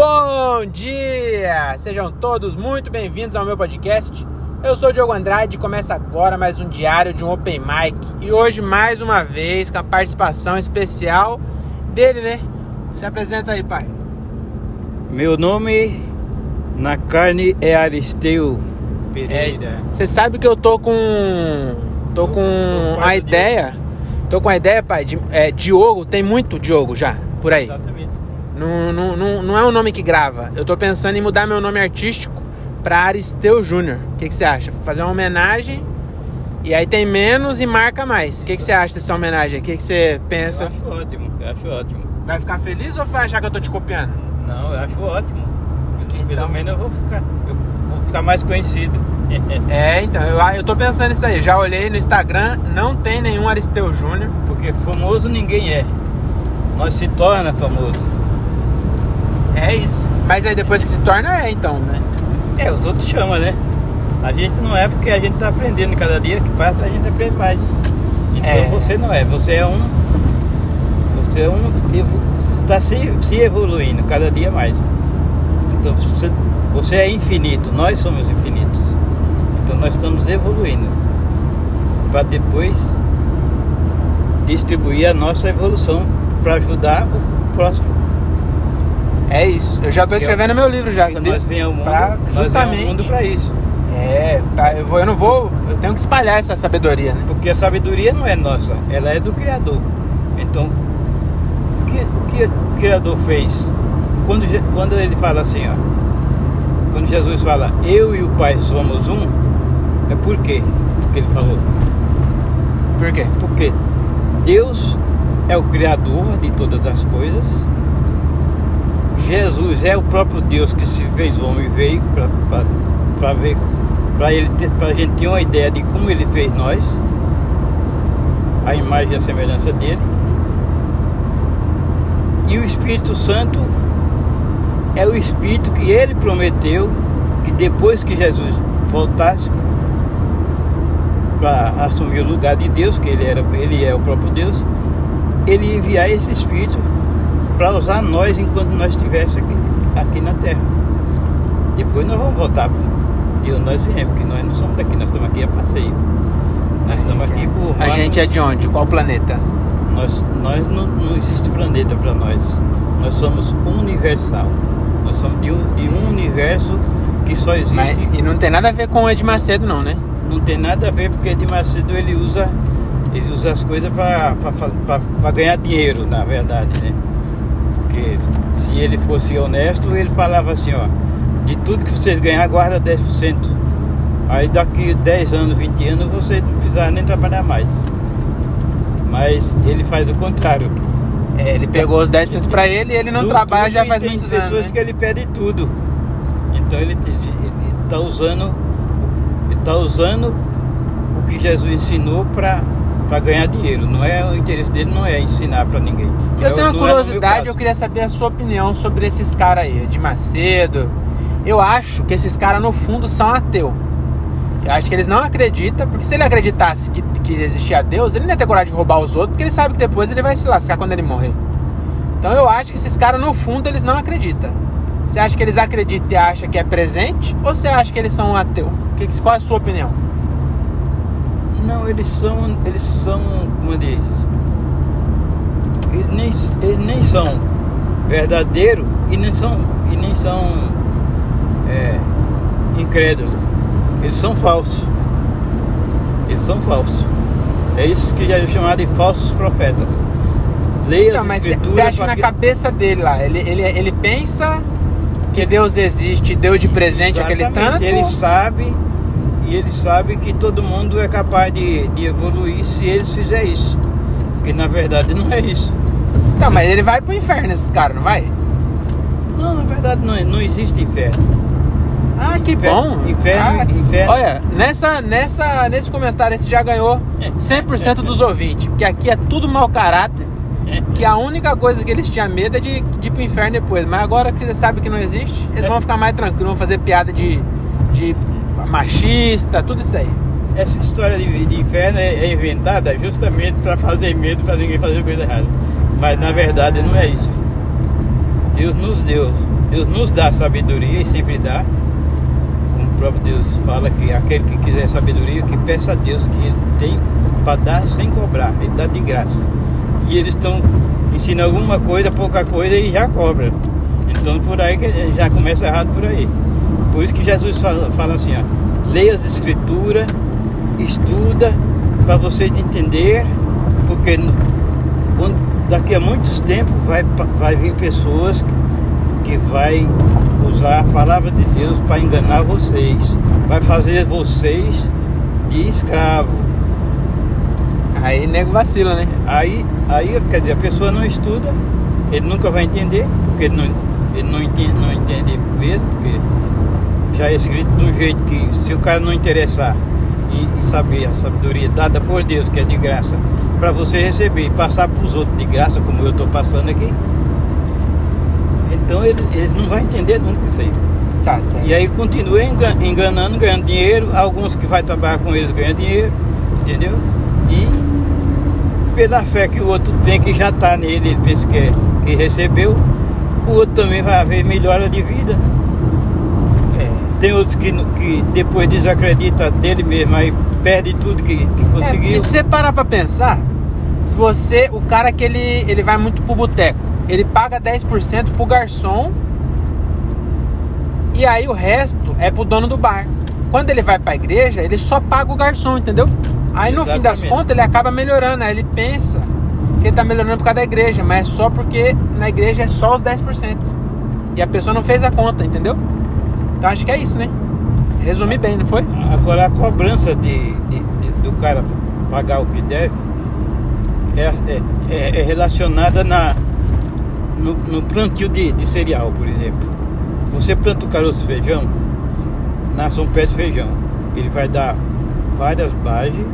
Bom dia! Sejam todos muito bem-vindos ao meu podcast. Eu sou o Diogo Andrade e começa agora mais um diário de um Open Mic. E hoje, mais uma vez, com a participação especial dele, né? Se apresenta aí, pai. Meu nome na carne é Aristeu É, Pereira. Você sabe que eu tô com. tô com quarto a dia. ideia. Tô com a ideia, pai. De, é, Diogo, tem muito Diogo já, por aí. Exatamente. Não, não, não, não é um nome que grava. Eu tô pensando em mudar meu nome artístico pra Aristeu Júnior. O que, que você acha? Fazer uma homenagem e aí tem menos e marca mais. O que, que você acha dessa homenagem? O que, que você Eu pensa? acho ótimo, eu acho ótimo. Vai ficar feliz ou vai achar que eu tô te copiando? Não, eu acho ótimo. Então. Pelo menos eu vou ficar, eu vou ficar mais conhecido. É, então, eu, eu tô pensando nisso aí. Já olhei no Instagram, não tem nenhum Aristeu Júnior. Porque famoso ninguém é. Nós se torna famoso. É isso. Mas aí depois que se torna, é então, né? É, os outros chamam, né? A gente não é porque a gente tá aprendendo. Cada dia que passa a gente aprende mais. Então É. você não é, você é um. Você é um. Você está se, se evoluindo cada dia mais. Então você, você é infinito, nós somos infinitos. Então nós estamos evoluindo. Para depois distribuir a nossa evolução para ajudar o próximo. É isso. Eu já tô escrevendo meu livro já, sabia? nós viemos Pra- nós justamente. mundo para isso. É, eu, vou, eu não vou. Eu tenho que espalhar essa sabedoria, né? Porque a sabedoria não é nossa, ela é do Criador. Então, o que o, que o Criador fez? Quando, quando ele fala assim, ó, quando Jesus fala, eu e o Pai somos um, é por quê que ele falou? Por quê? Porque Deus é o Criador de todas as coisas. Jesus é o próprio Deus que se fez homem e veio para ver, para ele ter, pra gente ter uma ideia de como ele fez nós, a imagem e a semelhança dele. E o Espírito Santo é o Espírito que ele prometeu que depois que Jesus voltasse para assumir o lugar de Deus, que ele, era, ele é o próprio Deus, ele ia enviar esse Espírito para usar nós enquanto nós estivéssemos aqui, aqui na Terra. Depois nós vamos voltar de onde nós viemos, porque nós não somos daqui, nós estamos aqui a passeio. Nós estamos aqui por. A gente é de onde? Qual planeta? Nós, nós não, não existe planeta para nós. Nós somos universal. Nós somos de um, de um universo que só existe. Mas, e não tem nada a ver com o Ed Macedo, não, né? Não tem nada a ver porque de Macedo ele usa ele usa as coisas para ganhar dinheiro, na verdade, né? Porque se ele fosse honesto, ele falava assim, ó, de tudo que vocês ganhar, guarda 10%. Aí daqui 10 anos, 20 anos, você não precisar nem trabalhar mais. Mas ele faz o contrário. É, ele pegou os 10% pra ele e ele não trabalha já faz tem muitos pessoas anos. né? que ele pede tudo. Então ele está usando, ele tá usando o que Jesus ensinou para ganhar dinheiro. Não é o interesse dele não é ensinar para ninguém. Eu é- tenho uma é curiosidade, caso. eu queria saber a sua opinião sobre esses caras aí, de Macedo. Eu acho que esses caras, no fundo, são ateu. Eu acho que eles não acreditam, porque se ele acreditasse que, que existia Deus, ele não ia ter coragem de roubar os outros, porque ele sabe que depois ele vai se lascar quando ele morrer. Então eu acho que esses caras, no fundo, eles não acreditam. Você acha que eles acreditam e acham que é presente? Ou você acha que eles são ateu? Que, que- qual é a sua opinião? Não, eles são, eles são, como eu disse, eles nem, eles nem são verdadeiros e nem são, e nem são é, incrédulos. Eles são falsos. Eles são falsos. É isso que já é chamado de falsos profetas. Leia Não, as mas escrituras. você acha na que- cabeça dele lá, ele, ele, ele pensa que Deus existe, deu de presente aquele Exatamente, tanto? Ele sabe e ele sabe que todo mundo é capaz de, de evoluir se eles fizerem isso. Porque na verdade não é isso. Não, mas ele vai pro inferno, esses caras, não vai? Não, na verdade não, não existe inferno. Ah, que Inferno- bom! inferno- Ah, inferno- Olha, nessa, nessa, nesse comentário esse já ganhou 100% dos ouvintes, porque aqui é tudo mau caráter, que a única coisa que eles tinham medo é de, de ir pro inferno depois. Mas agora que eles sabem que não existe, eles vão ficar mais tranquilos, vão fazer piada de, de machista, tudo isso aí. Essa história de, de inferno é, é inventada justamente para fazer medo, para ninguém fazer coisa errada. Mas na verdade não é isso. Deus nos deu, Deus nos dá sabedoria e sempre dá. Como o próprio Deus fala que aquele que quiser sabedoria, que peça a Deus que ele tem para dar sem cobrar, ele dá de graça. E eles estão ensinando alguma coisa, pouca coisa e já cobra. Então por aí que já começa errado por aí. Por isso que Jesus fala, fala assim, ó, leia as escrituras, estuda para vocês entender, porque quando, daqui a muitos tempos vai, vai vir pessoas que vai usar a palavra de Deus para enganar vocês, vai fazer vocês de escravo. Aí nego vacila, né? Aí, aí quer dizer, a pessoa não estuda, ele nunca vai entender, porque ele não, ele não entende, não entende mesmo, porque já é escrito de um jeito que se o cara não interessar e, e saber a sabedoria dada por Deus, que é de graça, para você receber e passar para os outros de graça, como eu estou passando aqui, então eles, eles não vão entender nunca isso aí. Tá certo. E aí continua enganando, ganhando dinheiro, alguns que vai trabalhar com eles ganham dinheiro, entendeu? E pela fé que o outro tem, que já está nele, ele pensa que, é, que recebeu, o outro também vai haver melhora de vida. Tem outros que, que depois desacredita dele mesmo, aí perde tudo que, que conseguiu. É, se você parar pra pensar, se você, o cara que ele, ele vai muito pro boteco, ele paga 10% pro garçom e aí o resto é pro dono do bar. Quando ele vai pra igreja, ele só paga o garçom, entendeu? Aí no fim das contas ele acaba melhorando, aí ele pensa que ele tá melhorando por causa da igreja, mas é só porque na igreja é só os 10%. E a pessoa não fez a conta, entendeu? Então acho que é isso, né? Resumi bem, não foi? Agora a cobrança de, de, de do cara pagar o que deve é, é, é, é relacionada na, no, no plantio de, de, cereal, por exemplo. Você planta o caroço de feijão, nasce um pé de feijão. Ele vai dar várias bages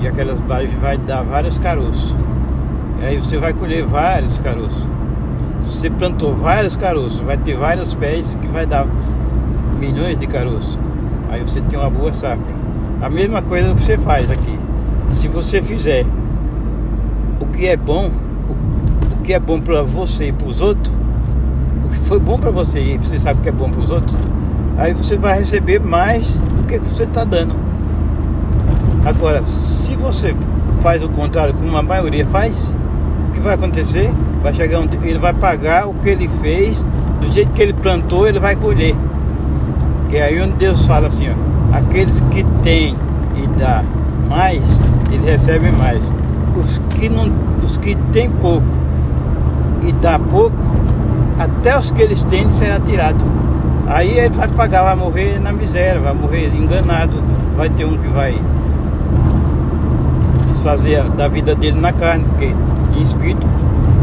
e aquelas bages vai dar vários caroços. Aí você vai colher vários caroços. Você plantou vários caroços, vai ter vários pés que vai dar milhões de caroços. Aí você tem uma boa safra. A mesma coisa que você faz aqui. Se você fizer o que é bom, o, o que é bom para você e para os outros, o que foi bom para você e você sabe que é bom para os outros, aí você vai receber mais do que você está dando. Agora, se você faz o contrário, como a maioria faz, o que vai acontecer? Vai chegar um ele vai pagar o que ele fez, do jeito que ele plantou, ele vai colher. Que aí onde Deus fala assim, ó, aqueles que têm e dá mais, eles recebem mais. Os que não, os que têm pouco e dá pouco, até os que eles têm será tirado. Aí ele vai pagar, vai morrer na miséria, vai morrer enganado, vai ter um que vai desfazer da vida dele na carne, porque em espírito,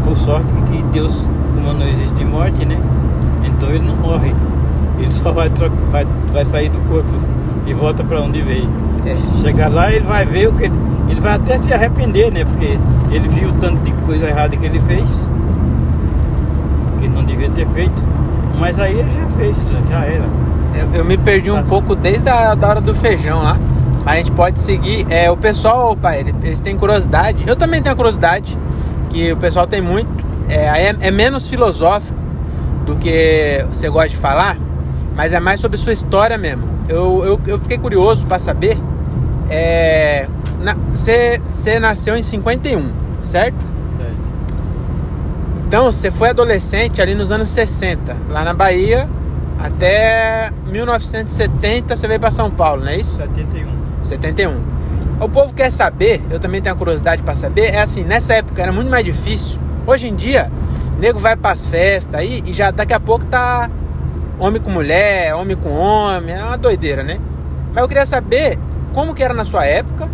por sorte que Deus, como não existe morte, né? Então ele não morre. Ele só vai, vai, vai sair do corpo e volta para onde veio. É. Chegar lá, ele vai ver o que ele, ele vai até se arrepender, né? Porque ele viu o tanto de coisa errada que ele fez, que não devia ter feito. Mas aí ele já fez, já, já era. Eu, eu, me perdi um tá. pouco desde a da hora do feijão lá. Mas a gente pode seguir. É, o pessoal, pai, eles têm curiosidade. Eu também tenho curiosidade, que o pessoal tem muito. É, é, é menos filosófico do que você gosta de falar mas é mais sobre sua história mesmo. Eu, eu, eu fiquei curioso para saber. É, você nasceu em 51, certo? Certo. Então você foi adolescente ali nos anos 60, lá na Bahia, até 1970 você veio para São Paulo, não é isso? 71. 71. O povo quer saber, eu também tenho a curiosidade para saber, é assim, nessa época era muito mais difícil. Hoje em dia, nego vai para as festas aí e já daqui a pouco tá homem com mulher, homem com homem, é uma doideira, né? Mas eu queria saber como que era na sua época.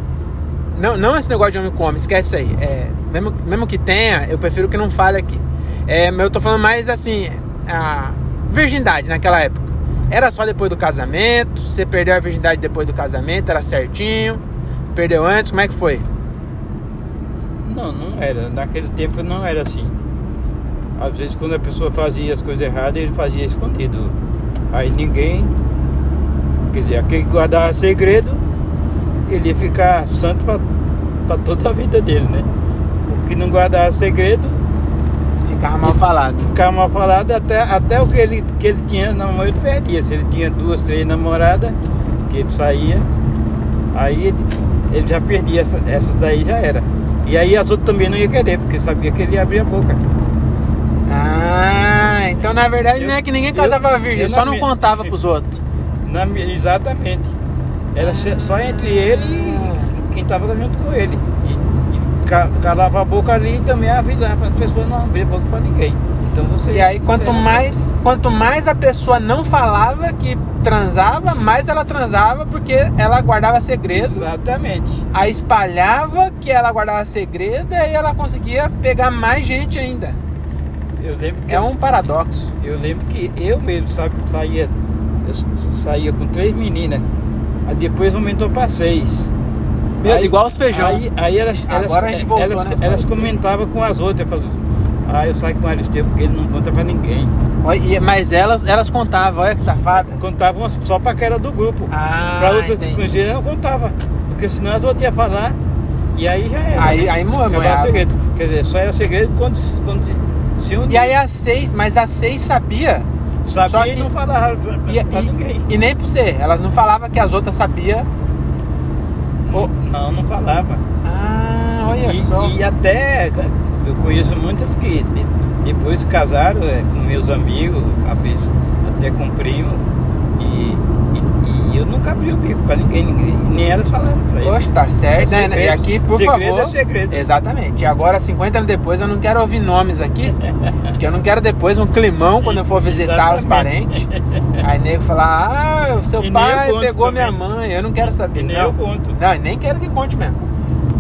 Não, não esse negócio de homem com homem, esquece aí. É, mesmo, mesmo que tenha, eu prefiro que não fale aqui. É, mas eu tô falando mais assim, a virgindade naquela época. Era só depois do casamento? Você perdeu a virgindade depois do casamento? Era certinho? Perdeu antes? Como é que foi? Não, não era. Naquele tempo não era assim. Às vezes quando a pessoa fazia as coisas erradas, ele fazia escondido. Aí ninguém, quer dizer, aquele que guardava segredo, ele ia ficar santo para toda a vida dele, né? O que não guardava segredo, Ficava mal falado. Ficava mal falado até, até o que ele, que ele tinha namorado ele perdia. Se ele tinha duas, três namoradas, que ele saía, aí ele, ele já perdia, essa, essa daí já era. E aí as outras também não ia querer, porque sabia que ele ia abrir a boca. Ah, então na verdade Eu- não é que ninguém eu- casava virgem, eu só não minha- contava pros outros. Na exatamente. Era só entre ele e quem estava junto com ele. E, e ca- calava a boca ali e também avisava para as pessoas não abrir a boca para ninguém. Então você. E aí quanto mais, quanto mais a pessoa não falava que transava, mais ela transava porque ela guardava segredo. Exatamente. Aí espalhava que ela guardava segredo e aí ela conseguia pegar mais gente ainda. Eu lembro que É eu- um paradoxo. Eu lembro que eu mesmo, sabe, saía, saía com três meninas, aí depois aumentou para seis. Meu, Aí- igual os feijão. Aí, aí elas, elas, Agora a gente voltou, elas, né, elas comentavam com as outras, falavam assim, ah, eu saio com o Aristeu porque ele não conta para ninguém. Mas elas, elas contavam, olha que safada. Contavam só para aquela do grupo. Ah, para outras desconhecidas não contava, porque senão as outras iam falar e aí já era. Aí- né? aí mo- Acabava moiava. segredo. Quer dizer, só era segredo quando, quando E aí as seis, mas as seis sabia. sabia só e que- não falava pra, E, pra ninguém. e, e nem pra você, elas não falavam que as outras sabiam. Não, não, não falava. Ah, olha só. E, e até eu conheço muitas que de- depois casaram é, com meus amigos, a até com primo, e, e- eu nunca abri o bico pra ninguém, ninguém nem elas falaram pra eles. Poxa, tá certo, É né? E segredo. aqui, por Segredo favor. é segredo. Exatamente. E agora, 50 anos depois, eu não quero ouvir nomes aqui. porque eu não quero depois um climão quando eu for visitar os Exatamente. parentes. Aí nego falar, ah, o seu E pai pegou também. minha mãe. Eu não quero saber. E nem não. eu conto. Não, e nem quero que conte mesmo.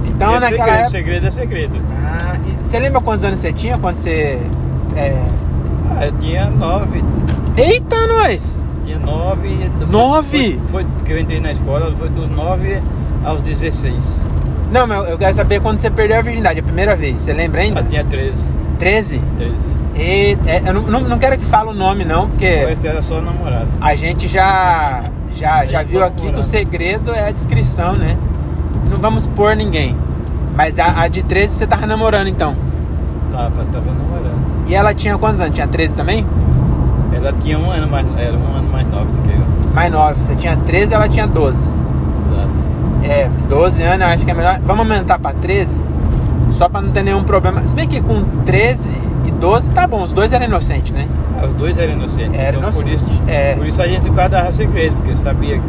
Então, É naquela segredo, época. segredo é segredo. Ah, você lembra quantos anos você tinha quando você. É... Ah, eu tinha nove, Eita, nós! Tinha nove. Nove? Foi, foi que eu entrei na escola, foi dos nove aos 16. Não, mas eu quero saber quando você perdeu a virgindade, a primeira vez. Você lembra ainda? Eu tinha 13. 13? 13. E, é, eu não, não, não quero que fale o nome, não, porque resto era só namorado. a gente já, já, já viu aqui que o segredo é a descrição, né? Não vamos pôr ninguém. Mas a, a de 13 você tava namorando, então. Tava, tava namorando. E ela tinha quantos anos? Tinha 13 também? Ela tinha um ano mais, era um ano mais nova do que eu. Mais 9. Você tinha 13 ela tinha 12. Exato. É, 12 anos eu acho que é melhor. Vamos aumentar pra 13? Só pra não ter nenhum problema. Se bem que com 13 e 12 tá bom, os dois eram inocentes, né? Ah, Os dois eram inocentes. Era então, por inocente, isso, é. por isso a gente guardava segredo, porque sabia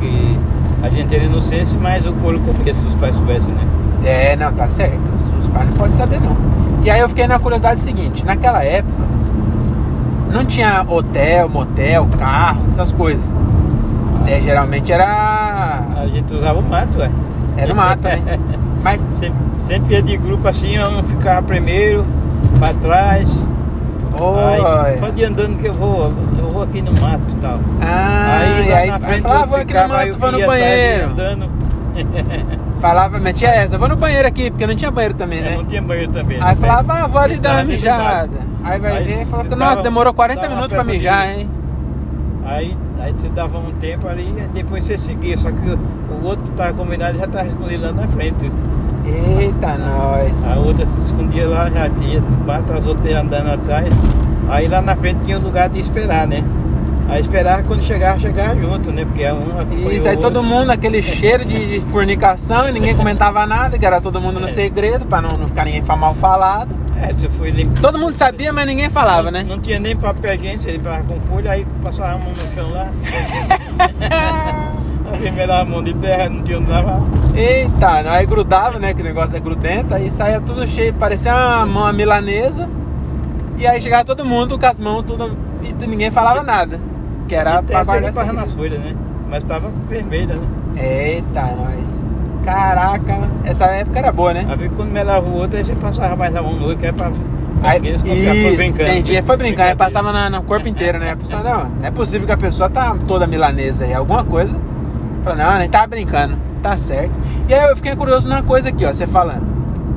que a gente era inocente, mas o couro comia se os pais soubessem, né? É, não, tá certo. Os, os pais não podem saber, não. E aí eu fiquei na curiosidade seguinte: naquela época, não tinha hotel, motel, carro, essas coisas. É, geralmente era. A gente usava o mato, ué. Era o mato, né? Mas. sempre, sempre ia de grupo assim, um ficava primeiro, pra trás. Aí, pode ir andando que eu vou, eu vou aqui no mato e tal. Ah, aí lá aí, na aí frente falava, eu vou aqui no ficava, mato, eu vou no banheiro. Andando. Falava, metia essa, vou no banheiro aqui, porque não tinha banheiro também, É, né? não tinha banheiro também. Aí né? falava, ah, vou ali dar uma mato. mijada. Aí vai Aí ver e falou que, você nossa, dava- demorou 40 dava uma minutos pra peça de- mijar, hein? Aí, aí você dava um tempo ali e depois você seguia. Só que o, outro tava combinado já tava escondido lá na frente. Eita, nós. A outra se escondia lá, já ia mato, as outras andando atrás. Aí lá na frente tinha um lugar de esperar, né? Aí esperava quando chegava, chegava junto, né? Porque é um Isso aí todo mundo, aquele cheiro de, de fornicação e ninguém comentava nada, que era todo mundo no segredo, pra não, não ficar ninguém mal falado. É, você foi limpo. Todo mundo sabia, mas ninguém falava, né? Não tinha nem papel higiênico, ele parava com folha, aí passava a mão no chão lá. a primeira a mão de terra, não tinha lavar. Eita, aí grudava, né? Que o negócio é grudento, aí saía tudo cheio, parecia uma mão milanesa. E aí chegava todo mundo com as mãos tudo e ninguém falava nada. Que era limpava segredo. nas folhas, né? Mas tava vermelha, né? Eita, nós. Caraca, essa época era boa, né? Aí quando melava o outro, aí você passava mais a mão no outro, que era pra. Aí, desconfiar, foi isso, brincando. Entendi, aí foi brincar, aí passava na, no corpo inteiro, né? A pessoa, não, não é possível que a pessoa tá toda milanesa aí, alguma coisa. Falei, não, nem tava brincando, tá certo. E aí eu fiquei curioso numa coisa aqui, ó, você falando.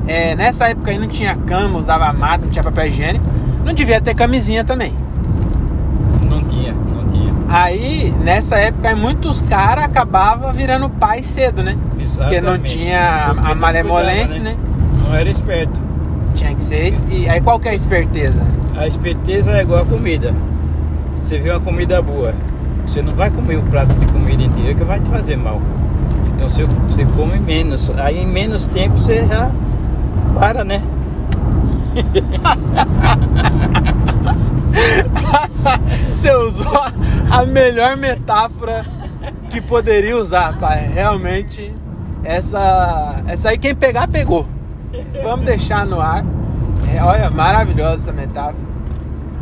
É, nessa época aí não tinha cama, usava mata, não tinha papel higiênico, não devia ter camisinha também. Não tinha, não tinha. Aí, nessa época, muitos caras acabavam virando pai cedo, né? Porque não Exatamente. tinha Porque a malemolência, cuidava, né? Não era esperto. Tinha que ser. E aí qual que é a esperteza? A esperteza é igual a comida. Você vê uma comida boa, você não vai comer o prato de comida inteira que vai te fazer mal. Então você, você come menos. Aí em menos tempo você já para, né? Você usou a melhor metáfora que poderia usar, pai. Realmente, essa, essa aí quem pegar, pegou. Vamos deixar no ar. É, olha, maravilhosa essa metáfora.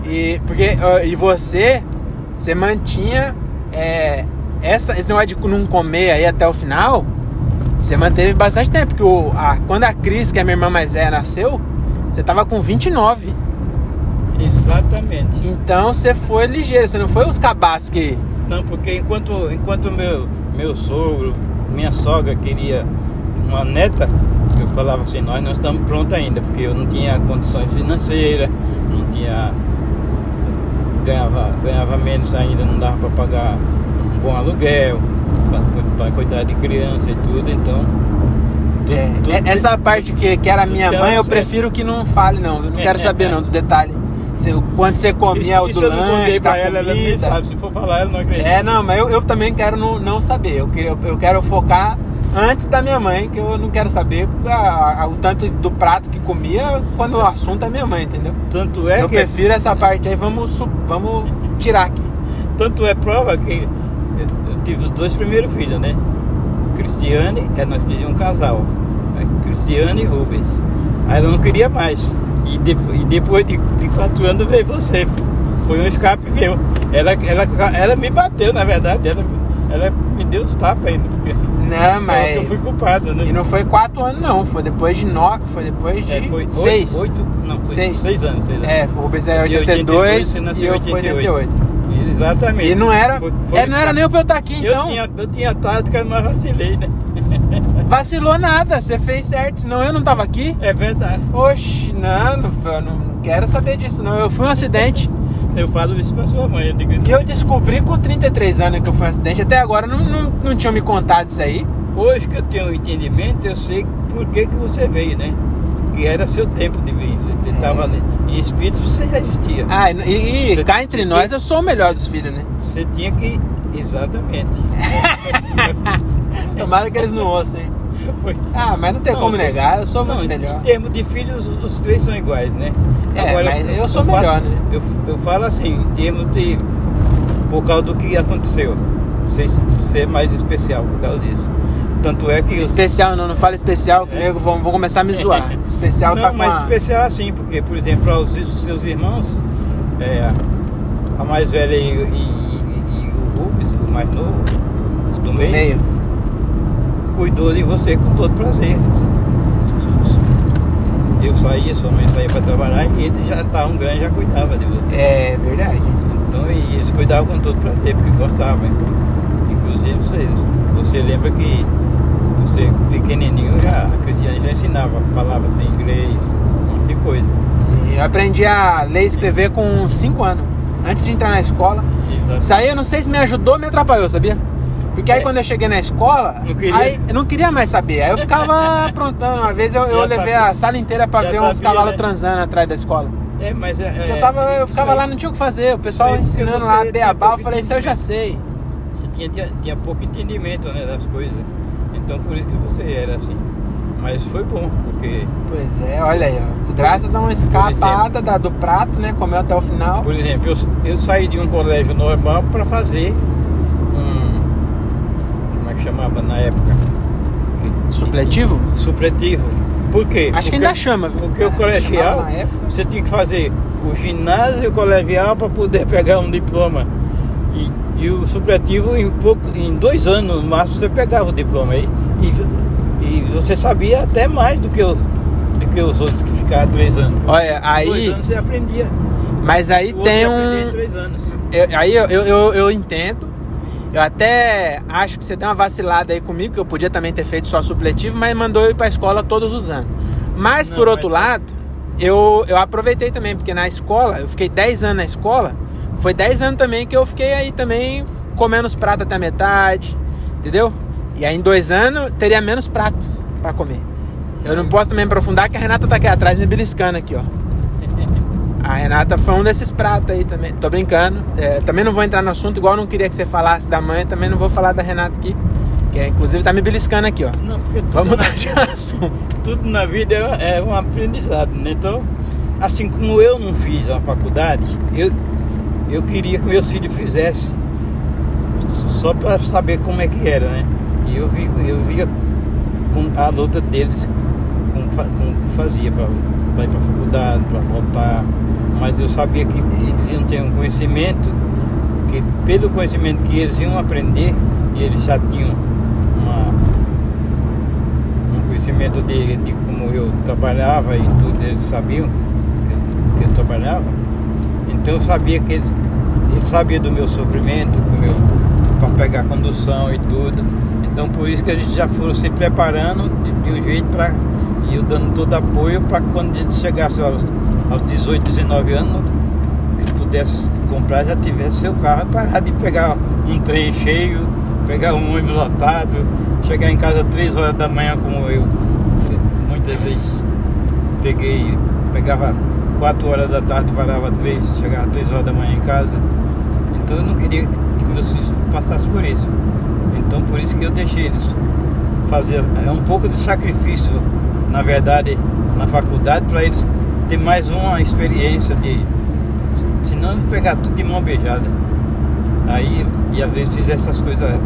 E, porque, e você, você mantinha é, essa, esse negócio de não comer aí até o final, você manteve bastante tempo. Porque o, a, quando a Cris, que é minha irmã mais velha, nasceu, você tava com 29. Exatamente. Então você foi ligeiro, você não foi os cabaços que. Não, porque enquanto, enquanto meu, meu sogro, minha sogra queria uma neta, eu falava assim, nós não estamos prontos ainda, porque eu não tinha condições financeiras, não tinha. ganhava, ganhava menos ainda, não dava para pagar um bom aluguel, para cuidar de criança e tudo, então. Tu- É, é- essa parte que, que era minha mãe, eu prefiro que não fale, não. Eu não É, quero é, saber, não, dos detalhes. Se- o quanto você comia o isso, do isso eu não lanche, contei da pra ela, ela nem sabe. Se for falar, ela não acredita. É, não, mas eu, eu também quero não, não saber. Eu, queria- eu quero focar antes da minha mãe, que eu não quero saber a- a- o tanto do prato que comia quando o assunto é minha mãe, entendeu? Tanto é eu que. prefiro essa parte aí, vamos, vamos tirar aqui. Tanto é prova que eu, eu tive os dois primeiros filhos, né? Cristiane, é, nós queríamos um casal. né? Cristiane e Rubens. Aí ela não queria mais. E, depo- e depois de, de quatro anos veio você. Foi um escape meu. Ela, ela, ela me bateu, na verdade. Ela, ela me deu os tapas ainda. Porque Não, mas. eu fui culpado, né? E não foi quatro anos, não. Foi depois de nove, foi depois de É, foi oito- seis. Oito, não, foi Seis. seis anos. Seis anos. É, o Rubens é De 82 você e nasceu eu em fui 88. Exatamente. E não era, Foi- foi é, não era nem pra eu estar aqui, então. Eu tinha, eu tinha tática, mas vacilei, né? Vacilou nada, você fez certo, senão eu não tava aqui. É verdade. Oxe, não, não, não quero saber disso, não. Eu fui um acidente Eu falo isso pra sua mãe. Eu digo, e eu descobri com 33 anos que eu fui um acidente. Até agora não, não, não tinham me contado isso aí. hoje que eu tenho um entendimento, eu sei por que, que você veio, né? Que era seu tempo de vir. Você estava em espírito, você já existia. Ah, e, e Você- cá entre você nós eu sou o melhor dos filhos, né? Você tinha que. Exatamente. Tomara que eles não ouçam, hein? Ah, mas não tem Não, como você- negar, eu sou não, muito melhor. Em termos de filhos, os, os três são iguais, né? É, mas eu sou falo- melhor, né? Eu, eu falo assim, em termos de. Por causa do que aconteceu. Você ser mais especial por causa disso. Tanto é que. Especial não, não fala especial comigo, vão, vão começar a me zoar. Especial não, tá com mas a... especial assim, porque, por exemplo, para os, seus irmãos, é, a mais velha e, e- e- e o Rubens, o mais novo, o do meio, meio. cuidou de você com todo prazer. Eu saía, sua mãe saía para trabalhar e eles já estavam grandes, já cuidava de você. É verdade. Então, e eles cuidavam com todo prazer, porque gostavam. Inclusive, você, você lembra que você, pequenininho, já, a Cristiane já ensinava palavras em inglês, um monte de coisa. Sim, eu aprendi a ler e escrever com 5 anos. Antes de entrar na escola. Exato. Isso aí eu não sei se me ajudou ou me atrapalhou, sabia? Porque aí É. quando eu cheguei na escola, Não queria. aí eu não queria mais saber. Aí eu ficava aprontando. Uma vez eu, eu levei sabia. a sala inteira Já ver uns cavalos né? transando atrás da escola. É, mas é. eu, é, tava, eu ficava lá, não tinha o que fazer. O pessoal porque ensinando lá beabá, eu falei, isso eu já sei. Você tinha, tinha, tinha pouco entendimento né, das coisas. Então por isso que você era assim. Mas foi bom, porque, Pois é, olha aí, ó. Graças a uma escapada da- do prato, né? Comeu até o final. por exemplo, eu, eu saí de um colégio normal para fazer um. Como é que chamava na época? Que- Supletivo? Supletivo. Por quê? Acho que Porque- ainda chama, viu? Porque o colegial, você tinha que fazer o ginásio e o colegial para poder pegar um diploma. E, o supletivo, em, pouco, em dois anos no máximo, você pegava o diploma aí. E, e você sabia até mais do que, os, do que os outros que ficaram três anos. Olha, Em dois aí. anos você aprendia. Mas aí tem um. três anos. eu- aí eu, eu, eu, eu entendo. Eu até acho que você deu uma vacilada aí comigo, que eu podia também ter feito só supletivo, mas mandou eu ir pra escola todos os anos. Mas Não, por outro mas- lado, eu, eu aproveitei também, porque na escola, eu fiquei 10 anos na escola, foi 10 anos também que eu fiquei aí também comendo os pratos até a metade, entendeu? E aí em dois anos teria menos prato pra comer. Eu não posso também aprofundar que a Renata tá aqui atrás me beliscando aqui, ó. A Renata foi um desses pratos aí também. Tô brincando. É, também não vou entrar no assunto, igual eu não queria que você falasse da mãe, também não vou falar da Renata aqui. Que é, inclusive tá me beliscando aqui, ó. Não, porque Vamos mudar de assunto. tudo na vida é, é um aprendizado, né? Então, assim como eu não fiz a faculdade, eu, eu queria que meus filhos fizessem só para saber como é que era, né? E eu, vi, eu via a luta deles com, fa- com o que fazia para ir para a faculdade, para voltar. Mas eu sabia que eles iam ter um conhecimento, que pelo conhecimento que eles iam aprender, e eles já tinham uma, um conhecimento de, de como eu trabalhava e tudo, eles sabiam que que eu trabalhava. Então eu sabia que eles, eles sabiam do meu sofrimento, para pegar condução e tudo. Então por isso que a gente já foram se preparando de, de um jeito para e dando todo apoio para quando a gente chegasse aos, aos 18, 19 anos, que pudesse comprar, já tivesse seu carro parar de pegar um trem cheio, pegar um ônibus lotado, chegar em casa 3 horas da manhã como eu muitas vezes peguei, pegava 4 horas da tarde, parava 3, chegava 3 horas da manhã em casa. Então eu não queria que meus filhos passassem por isso. Então por isso que eu deixei eles fazer é um pouco de sacrifício, na verdade, na faculdade para eles ter mais uma experiência de senão pegar tudo de mão beijada. Aí e às vezes fizer essas coisas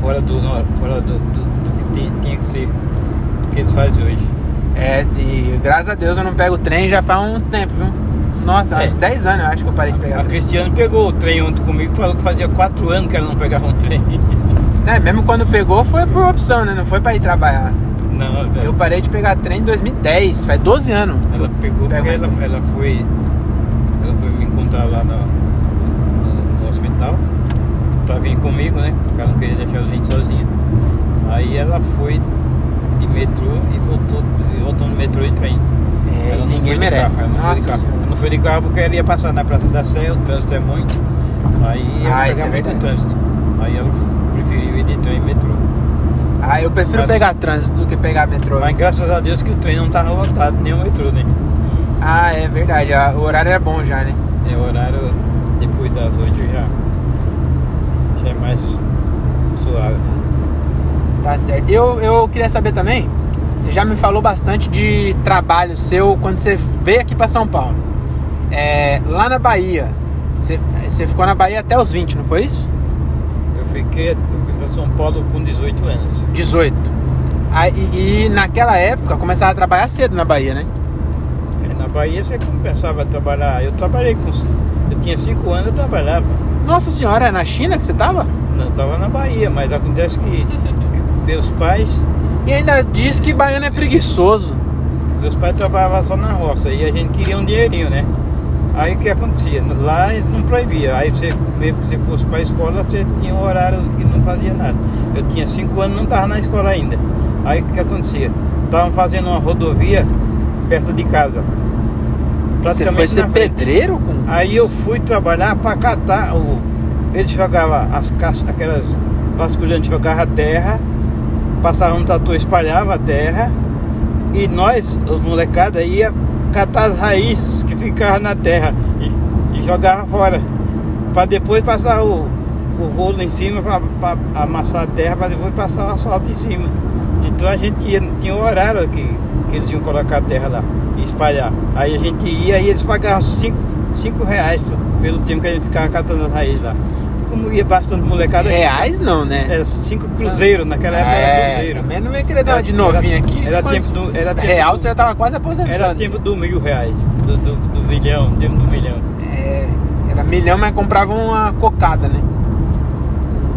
fora do fora do, do, do que tinha que ser do que eles fazem hoje. É, se, graças a Deus eu não pego trem já faz uns tempos, viu? Nossa, É. uns 10 anos eu acho que eu parei de pegar A trem. Cristiane pegou o trem ontem comigo, falou que fazia quatro anos que ela não pegava um trem. É, mesmo quando pegou foi por opção, né? Não foi pra ir trabalhar. Não, Eu parei de pegar trem em 2010, faz 12 anos. ela pegou Pego porque ela, ela foi. Ela foi me encontrar lá no, no, no hospital pra vir comigo, né? Porque ela não queria deixar a gente sozinha. Aí ela foi de metrô e voltou, e voltou no metrô e trem. É, não ninguém merece. carro, ela não Nossa. Ela não foi de carro porque ela ia passar na Praça da Sé, o trânsito é muito. Aí Ah, pegar é muito verdade. trânsito. Aí ela preferiu ir de trem e metrô. Ah, eu prefiro Mas- pegar trânsito do que pegar metrô. Mas graças a Deus que o trem não tava lotado, nem o metrô, né? Ah, é verdade. ah, O horário é bom já, né? É o horário depois das 8 já, já é mais suave. Tá certo. Eu, eu queria saber também, você já me falou bastante de trabalho seu quando você veio aqui pra São Paulo. É, lá na Bahia, você, você ficou na Bahia até os 20, não foi isso? Eu fiquei eu vim pra São Paulo com 18 anos. 18. Aí, e, e naquela época começava a trabalhar cedo na Bahia, né? É, na Bahia você começava a trabalhar. Eu trabalhei com. Eu tinha 5 anos, eu trabalhava. Nossa senhora, é na China que você tava? Não estava na Bahia, mas acontece que, que meus pais. E ainda diz que baiano é preguiçoso. Meus pais trabalhavam só na roça e a gente queria um dinheirinho, né? Aí o que acontecia? Lá não proibia. Aí você, mesmo que você fosse para a escola, você tinha um horário que não fazia nada. Eu tinha 5 anos não estava na escola ainda. Aí o que acontecia? Estavam fazendo uma rodovia perto de casa. Você foi ser pedreiro? Com... Aí eu fui trabalhar para catar o. Eles jogavam as caixas, aquelas vasculhantes jogavam a terra, passavam um trator, espalhava a terra, e nós, os molecadas, ia catar as raízes que ficavam na terra e, e jogava fora. Para depois passar o, o rolo em cima para amassar a terra, para depois passar o asfalto em cima. Então a gente ia, tinha um horário que, que eles iam colocar a terra lá e espalhar. Aí a gente ia e eles pagavam 5 cinco reais pelo tempo que a gente ficava catando as raízes lá. Como ia bastante molecada. Reais não, né? Era 5 cruzeiros, naquela época é, era cruzeiro. Também não ia querer dar uma de novinha aqui. era tempo do- era tempo Real do- você já tava quase aposentando. Era tempo do mil reais, do, do, do milhão, tempo do milhão. É, era milhão, mas comprava uma cocada, né?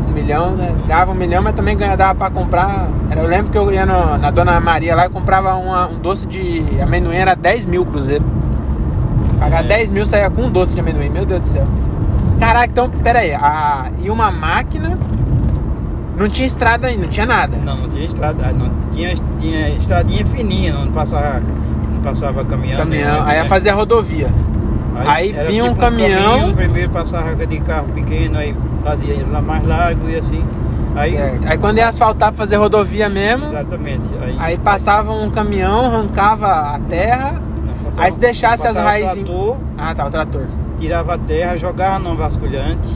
Um milhão, né? ganhava um milhão, mas também ganhava, dava pra comprar. Eu lembro que eu ia no- na Dona Maria lá e comprava uma- um doce de amendoim, era 10 mil cruzeiro. Pagar É. 10 mil saía com um doce de amendoim, meu Deus do céu. Caraca, então, pera aí. A, e uma máquina. Não tinha estrada ainda, não tinha nada. Não, não tinha estrada, não tinha, tinha estradinha fininha, não passava, não passava caminhão. Caminhão, aí ia fazer a rodovia. aí era vinha um tipo caminhão- primeiro passava de carro pequeno, aí fazia lá mais largo e assim. Aí, Certo. Aí quando ia asfaltar pra fazer rodovia mesmo, exatamente. Aí, aí passava um caminhão, arrancava a terra. passava- aí se deixasse as raízes trator, Ah, tá, o trator. Tirava a terra, jogava no vasculhante.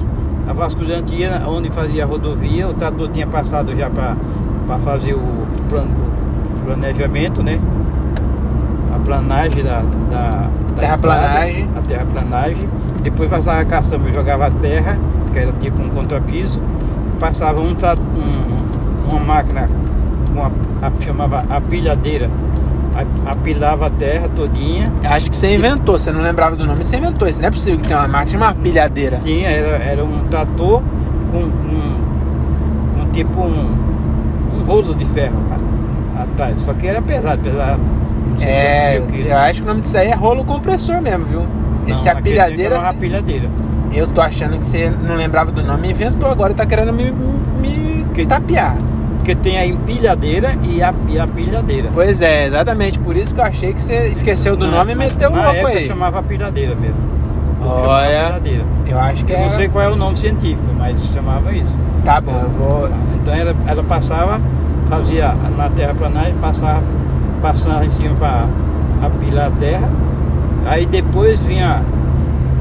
A vasculhante ia onde fazia a rodovia, o trator tinha passado já para fazer o, plan- o planejamento, né? A planagem da, da, da Terraplanagem. estrada, A terraplanagem. Depois passava a caçamba, jogava a terra, que era tipo um contrapiso. Passava um, um- uma máquina com a, a- chamava. A- Apilava a terra todinha. Acho que você inventou, você não lembrava do nome, você inventou isso. Não é possível que tenha uma máquina chamada pilhadeira. Tinha, era, era um trator com, com, com tipo um, um rolo de ferro a- atrás. Só que era pesado, pesado. É, eu acho que o nome disso aí é rolo compressor mesmo, viu? Não, Esse naquele tempo apilhadeira, era uma assim, pilhadeira. eu tô achando que você não lembrava do nome inventou agora e tá querendo me, me Que- tapear. Porque tem a empilhadeira e a, e a pilhadeira. Pois é, exatamente por isso que eu achei que você esqueceu do Na- nome e meteu o louco aí. chamava pilhadeira mesmo. Chamava Olha, eu acho que Eu não era... sei qual é o nome científico, mas chamava isso. Tá bom, eu vou... Então ela, ela passava, fazia na terraplanagem, passava, passava em cima para apilar a terra. Aí depois vinha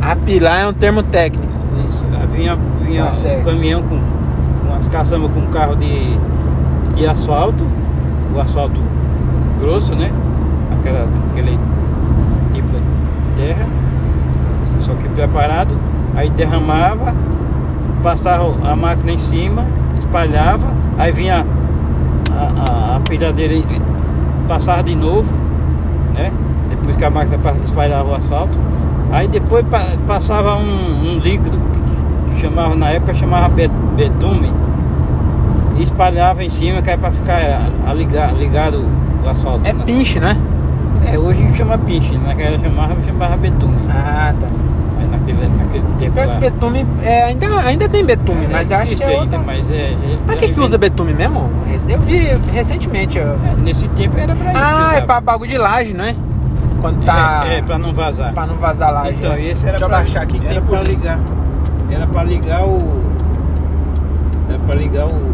Apilar é um termo técnico. Isso, vinha, vinha Tá um caminhão com, com as caçambas com carro de, de asfalto, o asfalto grosso, né? Aquela, aquele tipo de terra, só que preparado, aí derramava, passava a máquina em cima, espalhava, aí vinha a, a, a pilhadeira passava de novo, né? Depois que a máquina pa- espalhava o asfalto. Aí depois pa- passava um, um líquido que chamava na época chamava be- betume e espalhava em cima que é para ficar a- a ligar- ligado o asfalto. É né? pinche, né? É, hoje chama pinche, naquela chamava chamava betume. Ah, tá. Aí naquele, naquele tempo lá. betume, é, ainda, ainda tem betume, mas eu acho que é ainda, outra... mas é, é- Pra que que usa betume mesmo? Eu vi recentemente. eu- É, Nesse tempo era pra isso. Ah, é pra bagulho de laje, não é? Quando tá... É, é, pra não vazar. pra não vazar laje. Então, é. esse era Deixa eu pra, baixar aqui que era tem pra ligar. Era pra ligar o. Era pra ligar o.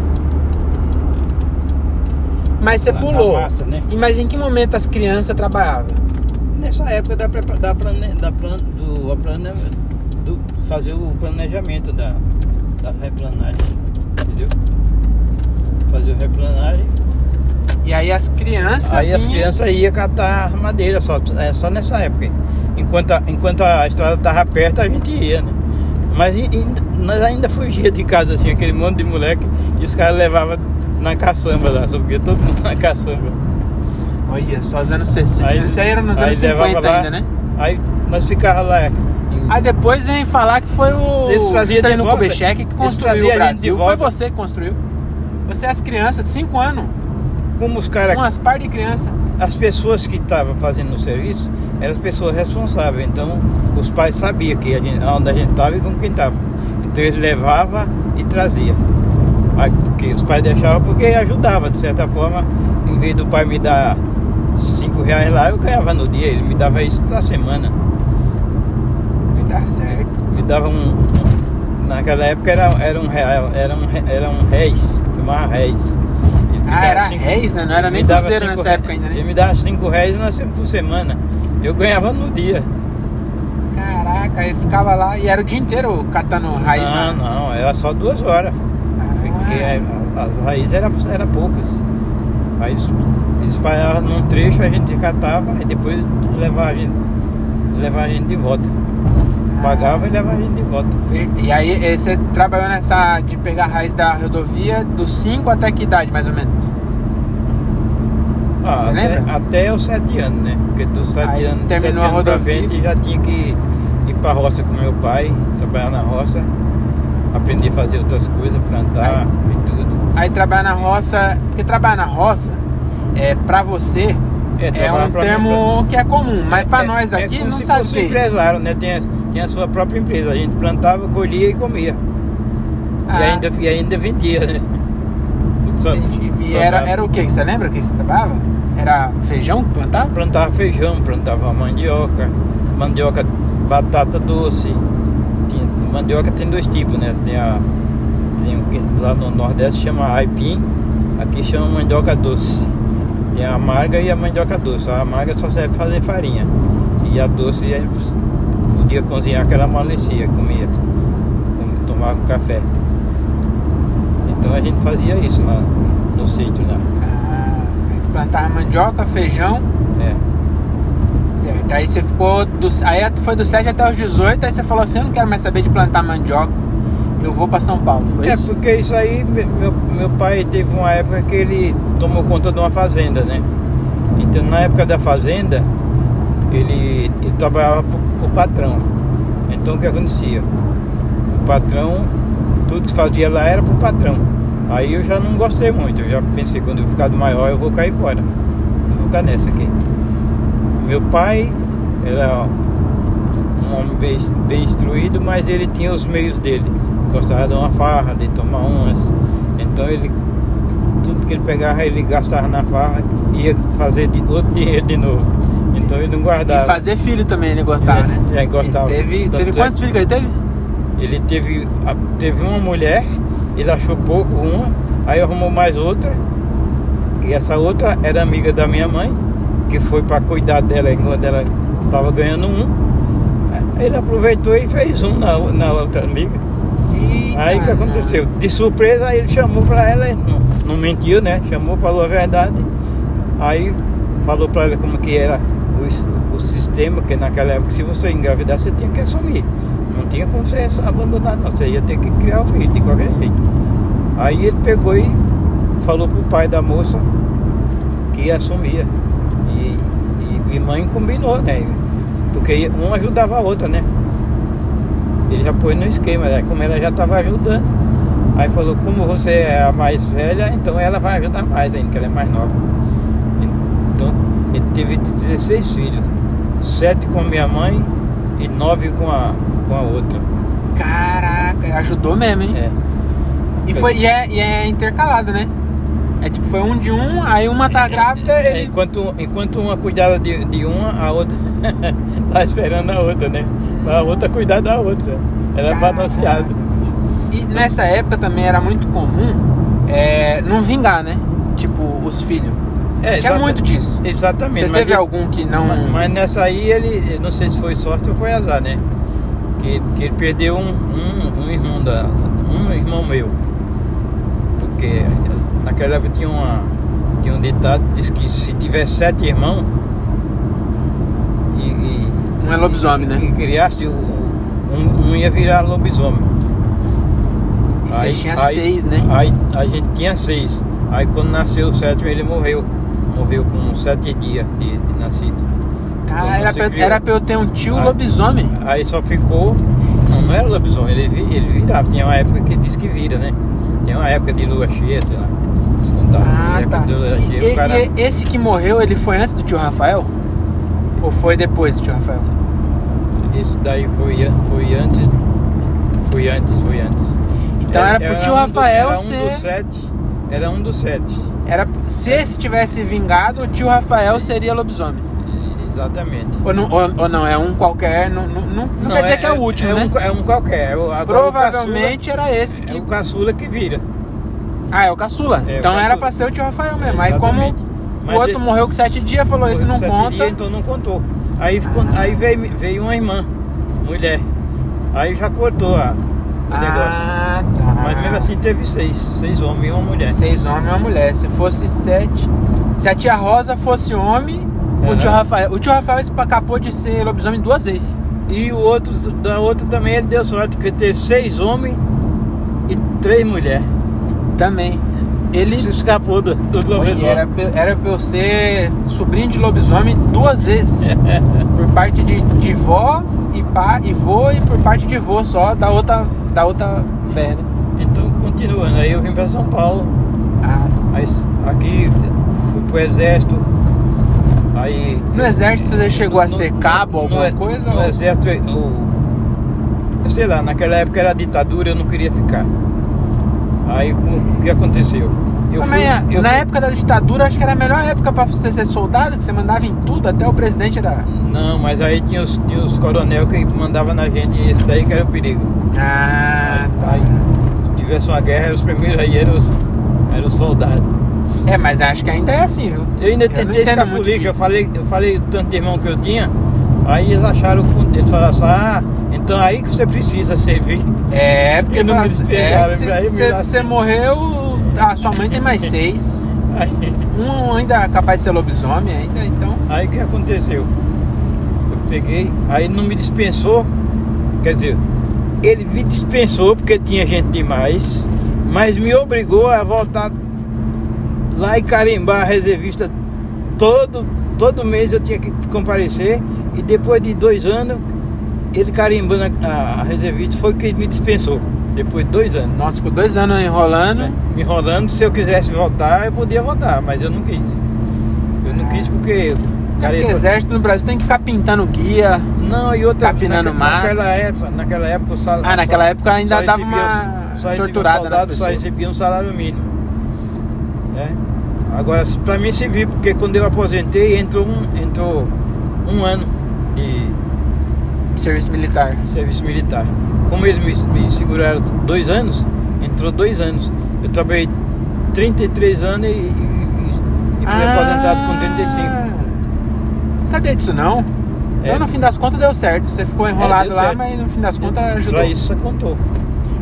Mas você pulou. massa, né? Mas em que momento as crianças trabalhavam? Nessa época da, da, plane, da plan, do, plane, do fazer o planejamento da, da replanagem. Entendeu? Fazer o replanagem. E aí as crianças. Aí as vinham- crianças iam catar madeira só, é, só nessa época. Enquanto a, enquanto a estrada estava perto, a gente ia, né? Mas e- e nós ainda fugia de casa assim, aquele monte de moleque, e os caras levavam na caçamba lá, subia todo mundo na caçamba. Olha, só os anos 60. Isso aí era nos anos levava 50 lá, ainda, né? Aí nós ficávamos lá. em- Aí depois vem falar que foi o Eles traziam Juscelino volta- Kubitschek que eles construiu traziam o Brasil. Foi você que construiu. Você e as crianças, 5 anos. como os caras, Umas par de criança. as pessoas que estavam fazendo o serviço eram as pessoas responsáveis. Então os pais sabiam que a gente, onde a gente estava e com quem estava. Então ele levava e trazia. Porque os pais deixavam porque ajudava, de certa forma, em vez do pai me dar cinco reais lá, eu ganhava no dia, ele me dava isso pra semana. Tá certo. Me dava um. um- naquela época era, era um real, era um, era um réis, chamava réis. Ele me Ah, era cinco- réis, né? Não era ele nem me cruzeiro nessa réis- época ainda, né? Ele me dava cinco se- por semana. Eu ganhava no dia. Caraca, aí ficava lá e era o dia inteiro catando raiz não, na... não, era só duas horas. Porque Ah, é, as raízes eram era poucas. Aí eles eles espalhavam num trecho, a gente catava e depois levava a gente, levava a gente de volta. Pagava e levava a gente de volta. E aí eh, você trabalhou nessa de pegar a raiz da rodovia dos 5 até que idade, mais ou menos? Ah, até, até os sete anos, né? Porque dos sete Aí anos, terminou sete a anos pra rodovia. frente já tinha que ir pra roça com meu pai, trabalhar na roça, aprender a fazer outras coisas, plantar e tudo. Aí trabalhar na roça, porque trabalhar na roça é pra você É, é, um termo que é comum, mas pra É- nós é aqui como não se sabe fosse é um isso. empresário, né? Tem, a- tem a sua própria empresa. A gente plantava, colhia e comia. Ah. E, ainda, e ainda vendia, né? Só-. E só era, dava- era o que? Você lembra que você trabalhava? Era feijão que plantava? Plantava feijão, plantava mandioca, mandioca, batata doce. Mandioca tem dois tipos, né? Tem a, tem o que lá no Nordeste chama aipim, aqui chama mandioca doce. Tem a amarga e a mandioca doce. A amarga só serve para fazer farinha. E a doce é, podia cozinhar aquela malecia, comia, com- tomava café. Então a gente fazia isso lá no sítio lá. Plantava mandioca, feijão. Aí você ficou. Do, aí foi do 7 até os 18, aí você falou assim, eu não quero mais saber de plantar mandioca. Eu vou pra São Paulo. Foi É, isso? porque isso aí, me- meu, meu pai teve uma época que ele tomou conta de uma fazenda, né? Então, na época da fazenda, ele, ele trabalhava pro, pro patrão. Então, o que acontecia? O patrão, tudo que fazia lá era pro patrão. Aí eu já não gostei muito, eu já pensei, quando eu ficar maior, eu vou cair fora. Não vou ficar nessa aqui. Meu pai era um homem bem, bem instruído, mas ele tinha os meios dele. Gostava de uma farra, de tomar umas. Então ele tudo que ele pegava ele gastava na farra e ia fazer de, outro dinheiro de novo. Então ele não guardava. E fazer filho também ele gostava, Ele- né? é, gostava. Ele teve, teve é- quantos filhos que ele teve? Ele teve, teve uma mulher, ele achou pouco uma, aí arrumou mais outra. E essa outra era amiga da minha mãe, que foi para cuidar dela enquanto ela estava ganhando um. Ele aproveitou e fez um na, na outra amiga. Eita, Aí o que aconteceu? De surpresa ele chamou pra ela, não, não mentiu, né? Chamou, falou a verdade. Aí falou pra ela como que era o, o sistema, que naquela época se você engravidar você tinha que assumir. Não tinha como você abandonar, não. Você ia ter que criar o filho de qualquer jeito. Aí ele pegou e falou pro pai da moça que assumia. E, e, mãe combinou, né? Porque uma ajudava a outra, né? Ele já pôs no esquema, né? como ela já estava ajudando. Aí falou, como você é a mais velha, então ela vai ajudar mais ainda, que ela é mais nova. Então, ele teve 16 filhos. Sete com a minha mãe e nove com a, com a outra. Caraca, ajudou mesmo, hein? É. E, foi, e, é, e é intercalado, né? É tipo, foi um de um, aí uma tá grávida, É, ele... enquanto, enquanto uma cuidava de, de uma, a outra tá esperando a outra, né? A outra cuidar da outra. Era balanceado. E nessa época também era muito comum é, não vingar, né? Tipo, os filhos. É, Tinha muito disso. Exatamente. Você teve algum que não... Mas, mas nessa aí ele, não sei se foi sorte ou foi azar, né? Que, que ele perdeu um, um, um irmão da. Um irmão meu. Porque naquela época tinha uma. Tinha um ditado que diz que se tiver sete irmãos e, e, Não é lobisomem, né? e criasse um, um ia virar lobisomem. E você tinha seis, né? Aí a gente tinha seis. Aí quando nasceu o sétimo ele morreu. Morreu com sete dias de, de nascido. Cara, Então era pra, criou- era pra eu ter um tio Ah. lobisomem. Aí só ficou. Não, não era lobisomem, ele, ele virava. Tinha uma época que diz que vira, né? Tem uma época de lua cheia, sei lá. Ah, tá. E, o cara- e- esse que morreu, ele foi antes do tio Rafael? Ou foi depois do tio Rafael? Esse daí foi, foi antes. Foi antes, foi antes. Então era, pro tio um do- Rafael era um ser. dos sete. Era um dos sete. Era, se esse tivesse vingado, o tio Rafael seria lobisomem. Exatamente. Ou não, ou, ou não é um qualquer, não, não, não, não quer dizer que é o último, é né? Um, é um qualquer. É agora Provavelmente era esse o que. caçula, é o caçula que vira. Ah, é o caçula. É, o então era caçula. pra ser o tio Rafael mesmo. É, Aí como. Mas o outro ele- morreu com sete dias, falou, esse não conta. dias, então não contou. Aí, Ah. aí veio, veio uma irmã, mulher. Aí já cortou a, o negócio. Ah, tá. Mas mesmo assim teve seis. Seis homens e uma mulher. Seis homens e uma mulher. Se fosse sete. Se a tia Rosa fosse homem, o tio Rafael. O tio Rafael escapou de ser lobisomem duas vezes. E o outro, da outra também ele deu sorte, porque teve seis homens e três mulheres. Também. Ele. se escapou do, do lobisomem. era, pra- era pra eu ser sobrinho de lobisomem duas vezes. por parte de, de vó e pá e vô e por parte de vô só da outra, da outra velha. Então, continuando, aí eu vim para São Paulo. Ah, Aí, aqui fui pro exército. Aí. no exército você chegou a No- ser no- cabo, alguma no, coisa? No ou- exército, eu, sei lá, naquela época era ditadura, eu não queria ficar. Aí o que aconteceu? Eu Também, fui- eu na fui- época da ditadura, acho que era a melhor época pra você ser soldado, que você mandava em tudo, até o presidente era. Não, mas aí tinha os, tinha os coronel que mandavam na gente e esse daí que era o perigo. Ah, Aí, de tivesse uma guerra, os primeiros aí eram os, eram os soldados. É, mas acho que ainda é assim, viu? Eu ainda Eu tentei escapulir, que eu falei, eu falei o tanto de irmão que eu tinha, aí eles acharam, eles falaram assim, ah, então aí que você precisa servir. É, porque não me fala- despegaram, é, me se você morreu, a sua mãe tem mais seis. Aí, Um ainda é capaz de ser lobisomem ainda, então. aí o que aconteceu? Eu peguei, aí não me dispensou, quer dizer, ele me dispensou porque tinha gente demais, mas me obrigou a voltar lá e carimbar a reservista todo, todo mês eu tinha que comparecer e depois de dois anos ele carimbando a, a, reservista foi que me dispensou. Depois de dois anos. Nossa, ficou dois anos enrolando. né? Me enrolando, se eu quisesse votar, eu podia votar, mas eu não quis. Eu não quis porque. É cara, porque eu- exército no Brasil tem que ficar pintando guia. Não, e outra Capinando naque- mato. naquela época, naquela época o salário. Ah, naquela época ainda dava uma só torturada nas soldado, Só pessoas. recebia um salário mínimo. né? Agora, pra mim serviu, porque quando eu aposentei, entrou um, entrou um ano de Serviço militar. serviço militar. Como eles me, me seguraram dois anos, entrou dois anos. Eu trabalhei 33 anos e, e, e- fui aposentado com 35. Ah, Sabia disso não? Então É. no fim das contas deu certo. Você ficou enrolado deu lá, certo. mas no fim das contas ajudou. Pra isso você contou.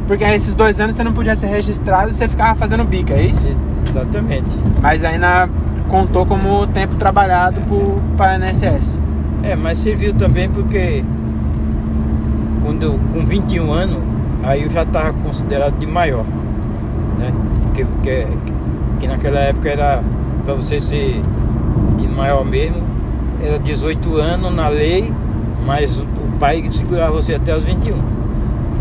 Porque aí esses dois anos você não podia ser registrado e você ficava fazendo bica, é isso? Exatamente. Mas aí na, contou como tempo trabalhado pro, para INSS. É, mas serviu também porque quando eu, com 21 anos, aí eu já estava considerado de maior, né? Porque, porque, que naquela época era para você ser de maior mesmo, era 18 anos na lei, mas o, o pai segurava você até os 21.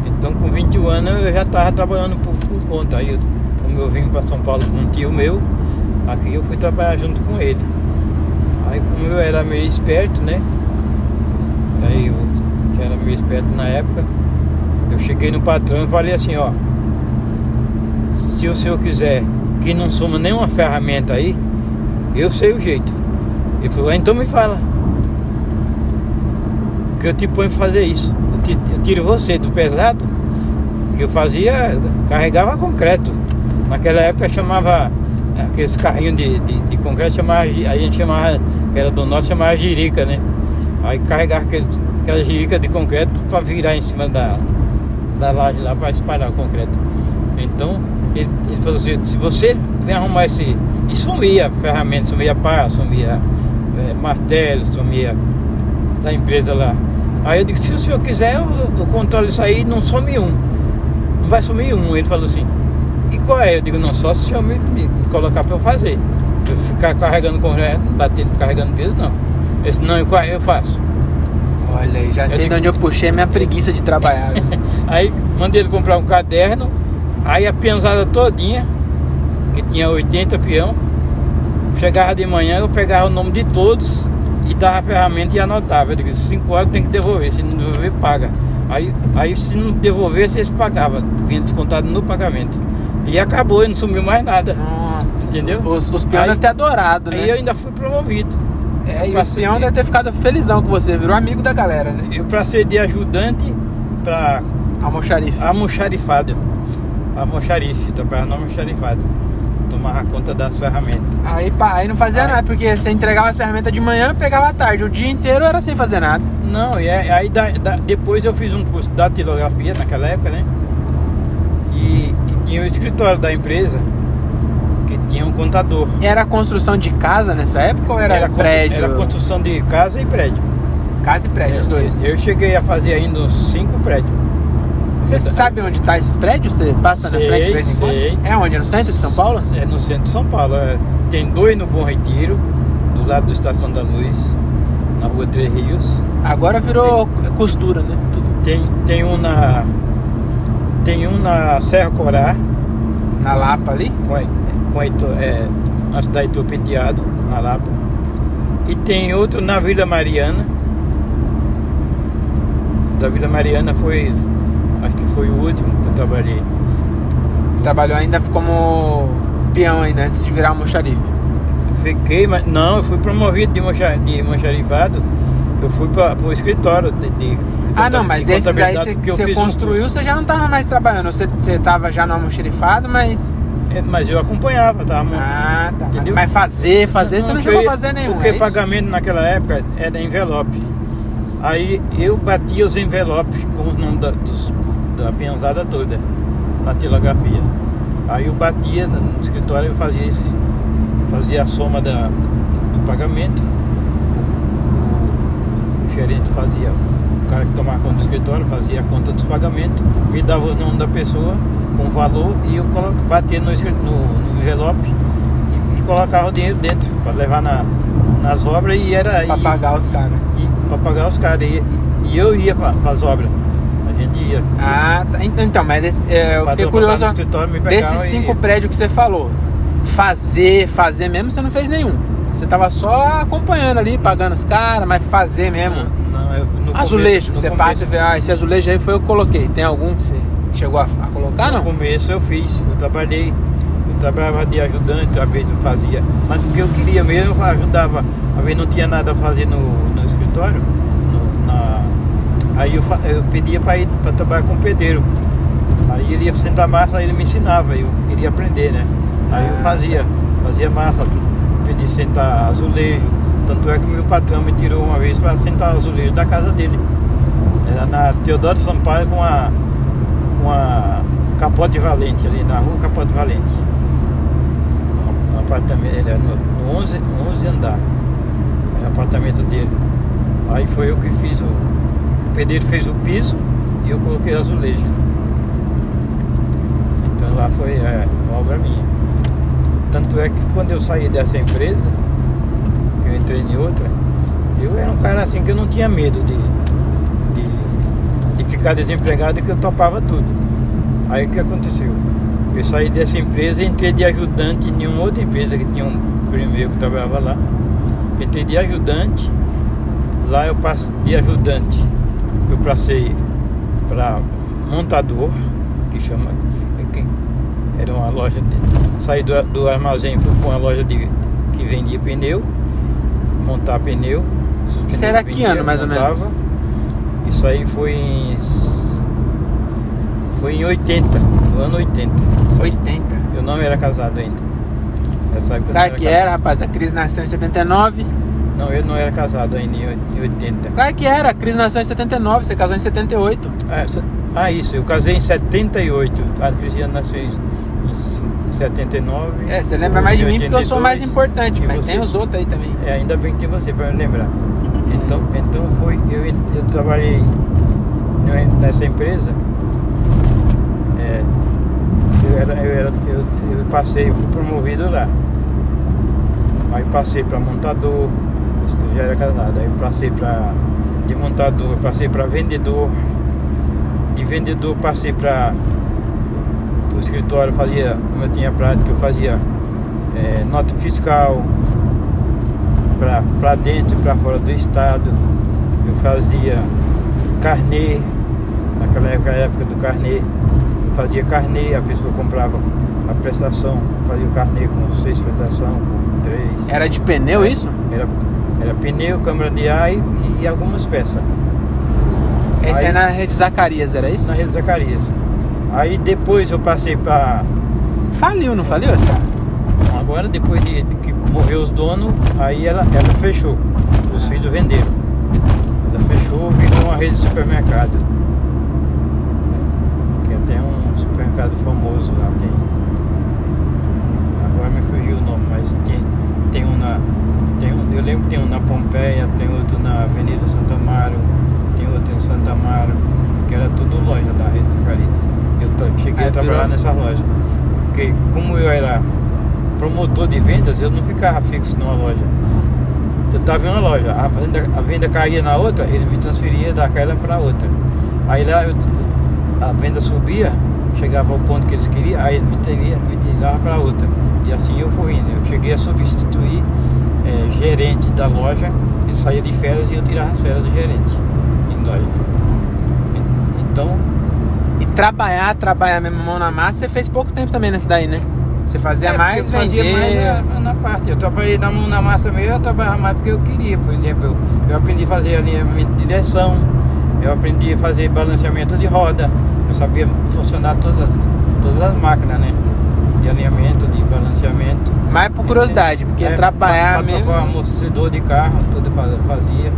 Então com 21 anos eu já estava trabalhando por, por conta. Aí eu, como eu vim para São Paulo com um tio meu, aqui eu fui trabalhar junto com ele. Aí como eu era meio esperto, né? Aí eu que era meio esperto na época, eu cheguei no patrão e falei assim, ó, se o senhor quiser que não soma nenhuma ferramenta aí, eu sei o jeito. Ele falou, "Ah, então me fala. Que eu te ponho fazer isso. Eu, te- eu tiro você do pesado, que eu fazia, carregava concreto. Naquela época chamava aqueles carrinhos de, de, de concreto, chamava, a gente chamava, que era do norte, chamava girica, né? Aí carregava aquele, aquela girica de concreto para virar em cima da, da laje lá para espalhar o concreto. Então, ele, ele falou assim, se você vem arrumar esse. E sumia ferramenta, sumia pá, sumia eh, martelo, sumia da empresa lá. Aí eu disse, se o senhor quiser, eu, eu controlo isso aí, não some um. Não vai sumir um. Ele falou assim, e qual é? Eu digo, não, só se senhor me, me colocar para eu fazer. Eu ficar carregando concreto, batendo, carregando peso, não. Eu disse, não, e qual é? Eu faço. Olha aí, já sei digo- de onde eu puxei a minha preguiça de trabalhar. Aí mandei ele comprar um caderno, aí a peãozada todinha, que tinha 80 peão, chegava de manhã, eu pegava o nome de todos e dava a ferramenta e anotava. Eu digo, 5 horas tem que devolver, se não devolver, paga. Aí, aí se não devolvesse, eles pagavam, vinha descontado no pagamento. E acabou, e não sumiu mais nada. Nossa. Entendeu? Os, os peões devem ter adorado, né? Aí eu ainda fui promovido. É, e os passei- peões devem ter ficado felizão com você, virou amigo da galera, né? Eu passei de ajudante para Almoxarife. almoxarifado. Almoxarife, trabalhava no almoxarifado. Tomava conta das ferramentas. Aí, pá, aí não fazia Aí- nada, porque você entregava as ferramentas de manhã, pegava à tarde. O dia inteiro era sem fazer nada. Não, e é- aí da- da- depois eu fiz um curso de datilografia naquela época, né? Tinha o escritório da empresa que tinha um contador. Era construção de casa nessa época ou era, constru- prédio? Era construção de casa e prédio. Casa e prédio, os dois. Eu cheguei a fazer ainda uns cinco prédios. Você sabe onde tá esses prédios? Você passa na Sei, frente de vez em sei. quando? É onde? É no centro de São Paulo? É no centro de São Paulo. é. Tem dois no Bom Retiro, do lado da Estação da Luz, na rua Três Rios. Agora virou costura, né? Tudo Tem, tem um na. Tem um na Serra Corá, na Lapa ali. com, com a Ito- é, na cidade de Ito Penteado, na Lapa. E tem outro na Vila Mariana. Da Vila Mariana foi. Acho que foi o último que eu trabalhei. Trabalhou ainda como peão ainda, antes de virar almoxarife. Fiquei, mas não, eu fui promovido de, mocha, de moncharifado. Eu fui para o escritório de, de Ah, não, mas esses aí você, porque eu você construiu, você já não tava mais trabalhando. Você, você tava já no almoxerifado, mas. É, Mas eu acompanhava, tava. Ah, tá. Entendeu? Mas fazer, fazer, você não chegou a fazer nenhum. Porque é pagamento naquela época era envelope. Aí eu batia os envelopes com o nome da, dos, da peãozada toda, na tilografia. Aí eu batia no escritório, eu fazia esse, fazia a soma da, do pagamento. O, o- gerente fazia, cara que tomava conta do escritório fazia a conta dos pagamentos, me dava o nome da pessoa com o valor e eu batia no, no, no envelope e, e colocava o dinheiro dentro para levar na, nas obras e era Pra e- pagar os caras. e para pagar os caras. E, e eu ia para as obras. A gente ia. Ah, tá. Ent- Então, mas desse- é, eu fiquei curioso. Desses e cinco ia. prédios que você falou, fazer, fazer mesmo, você não fez nenhum. Você tava só acompanhando ali, pagando os caras, mas fazer mesmo. Não, não, eu, no azulejo, começo- você no passa e começo- vê, ah, esse azulejo aí foi eu que coloquei. Tem algum que você chegou a, a colocar, No não? começo eu fiz, eu trabalhei, eu trabalhava de ajudante, às vezes eu fazia, mas o que eu queria mesmo eu ajudava, às vezes não tinha nada a fazer no, no escritório, no- na- aí eu, eu pedia para ir para trabalhar com o pedreiro. Aí ele ia sentar massa, aí ele me ensinava, eu queria aprender, né? Aí eu Ah. fazia, fazia massa, pedi sentar azulejo, tanto é que meu patrão me tirou uma vez para sentar azulejo da casa dele. Era na Teodoro Sampaio com a com a Capote Valente ali na rua Capote Valente. Apartamento, ele era no, no 11, no 11 andar. Era o apartamento dele. Aí foi eu que fiz o. O pedreiro fez o piso e eu coloquei azulejo. Então lá foi é, obra minha. Tanto é que quando eu saí dessa empresa, que eu entrei em outra, eu era um cara assim que eu não tinha medo de, de, de ficar desempregado e que eu topava tudo. Aí o que aconteceu? Eu saí dessa empresa e entrei de ajudante em uma outra empresa que tinha um primo meu que trabalhava lá. Entrei de ajudante, lá eu passo de ajudante, eu passei para montador, que chama. Era uma loja de. Saí do, do armazém fui para uma loja de, que vendia pneu, montar pneu. Isso era que ano, mais ou montava. menos? Isso aí foi em. Foi em 80, no ano 80. 80. Eu não era casado ainda. Nessa época Claro que era, rapaz. A Cris nasceu em 79. Não, eu não era casado ainda em oit- em 80. Claro que era. A Cris nasceu em 79, você casou em 78. Ah, se- Ah, isso, eu casei em 78. A Cristiana nasceu em em 79. É, você lembra mais de mim porque eu sou mais 82. importante, mas você? tem os outros aí também. É, ainda bem que tem você para me lembrar. Então, então foi, eu, eu trabalhei nessa empresa. É, eu, era, eu, era, eu, eu passei, eu fui promovido lá. Aí passei para montador, eu já era casado, aí passei para de montador, passei para vendedor, de vendedor passei para escritório, fazia, como eu tinha prática, eu fazia é, nota fiscal, para dentro e para fora do estado. Eu fazia carnê, naquela época, época do carnê. Eu fazia carnê, a pessoa comprava a prestação, fazia o carnê com seis prestações, com três. Era de pneu isso? Era, era pneu, câmara de ar e, e algumas peças. Esse Aí- é na rede Zacarias, era isso? Na Rede Zacarias. Aí depois eu passei para Faliu, não faliu essa? Agora, depois de, de que morreu os donos, aí ela, ela fechou. Os filhos venderam. Ela fechou, virou uma rede de supermercado. Que até um supermercado famoso lá tem. Agora me fugiu o nome, mas tem, tem um na. Tem um, eu lembro que tem um na Pompeia, tem outro na Avenida Santa Amaro, tem outro em Santa Amaro, que era tudo loja da Rede Zacarias. Eu cheguei Aí a trabalhar virou- nessa loja. Porque como eu era promotor de vendas, eu não ficava fixo numa loja. Eu estava em uma loja, a venda, a venda caía na outra, ele me transferia daquela para outra. Aí lá eu- a venda subia, chegava ao ponto que eles queriam, aí ele me teria, me tirava para outra. E assim eu fui indo. Eu cheguei a substituir eh, gerente da loja, ele saía de férias e eu tirava as férias do gerente em loja. Então, E trabalhar, trabalhar mesmo mão na massa, você fez pouco tempo também nessa daí, né? Você fazia É, mais, eu fazia vender. mais na, na parte. Eu trabalhei na mão na massa mesmo, eu trabalhava mais porque eu queria. Por exemplo, eu, eu aprendi a fazer alinhamento de direção, Eu aprendi a fazer balanceamento de roda. Eu sabia funcionar todas, todas as máquinas, né? De alinhamento, de balanceamento. Mas por curiosidade, porque É, trabalhar pra, pra mesmo. tocar amortecedor de carro, tudo fazia.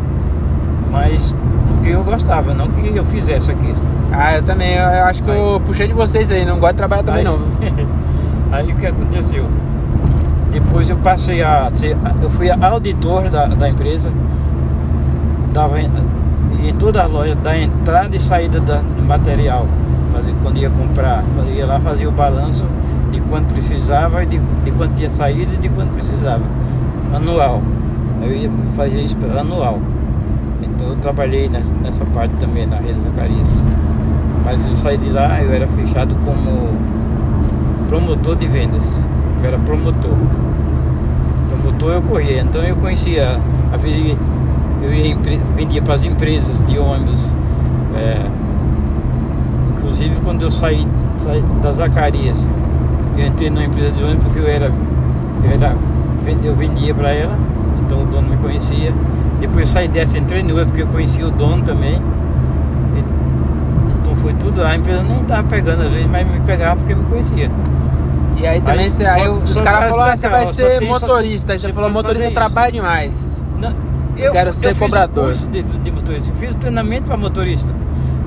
Mas porque eu gostava, não que eu fizesse aquilo. Ah, eu também. Eu, eu acho que eu puxei de vocês aí. Não gosto de trabalhar também, aí, não. aí o que aconteceu? Depois eu passei a ser. Eu fui auditor da, da empresa. Dava em, em toda a loja, da entrada e saída da, do material. Fazia, quando ia comprar, ia lá fazia o balanço de quanto precisava, e de, de quanto tinha saído e de quanto precisava. Anual. Eu ia fazer isso anual. Então eu trabalhei nessa, nessa parte também na Rede Zacarias. Mas eu saí de lá, eu era fechado como promotor de vendas. Eu era promotor. Promotor eu corria. Então eu conhecia, eu ia, vendia para as empresas de ônibus. é, inclusive quando eu saí, saí das Zacarias, eu entrei numa empresa de ônibus porque eu era, eu, era, eu vendia para ela, então o dono me conhecia. Depois saí dessa, entrei no outro porque eu conhecia o dono também. E- Então foi tudo, a empresa nem estava pegando às vezes, mas me pegava porque me conhecia. E aí também Aí, você, só- aí os caras falaram, ah, você vai ser tem- motorista. Aí você você falou, motorista trabalha demais. Não, Eu quero ser fiz cobrador. Um curso de, de motorista, eu fiz treinamento para motorista.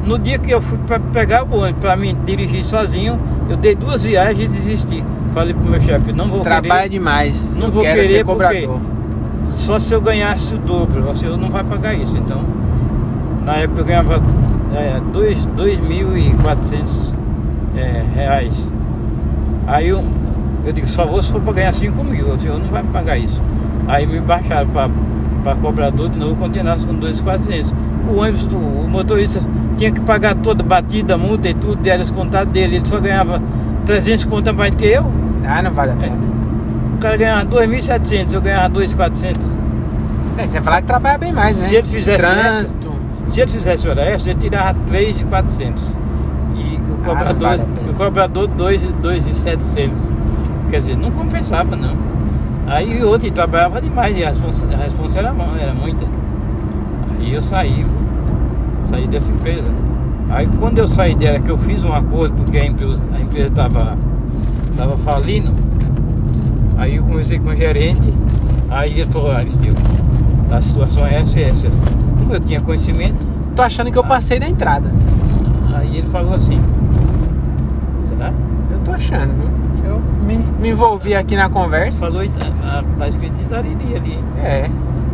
No dia que eu fui para pegar o ônibus para mim dirigir sozinho, eu dei duas viagens e desisti. Falei pro meu chefe, não vou Trabalha querer, demais. Não eu vou querer ser porque- cobrador. Só se eu ganhasse o dobro, você não vai pagar isso. Então, na época eu ganhava é, dois- 2.400 é, reais. Aí eu, eu digo, só vou se for para ganhar 5 mil, o senhor não vai pagar isso. Aí me baixaram para cobrador de novo, continuasse com 2.400. O ônibus, o, o motorista tinha que pagar toda batida, multa e tudo, era descontado dele. Ele só ganhava 300 contas mais do que eu. Ah, não vale a pena. O cara ganhava 2.700, eu ganhava 2.400. É, você falar que trabalha bem mais, né? Se ele fizesse Trânsito. Se ele fizesse hora extra, ele tirava 3,400. E o Ah, cobrador, não vale o cobrador 2,700. Quer dizer, não compensava não. Aí o outro trabalhava demais e a responsa, a responsa era, era muita. Aí eu saí, saí dessa empresa. Aí quando eu saí dela, que eu fiz um acordo, porque a empresa a empresa estava tava falindo, aí eu conversei com o gerente, aí ele falou, Aristeu, a situação é essa e essa. Como eu tinha conhecimento, Tô achando que eu passei da entrada. aí ele falou assim, será? Eu tô achando, viu? Eu me, me envolvi aqui na conversa. Falou, "Ita- ah, tá escrito Itariri ali. É.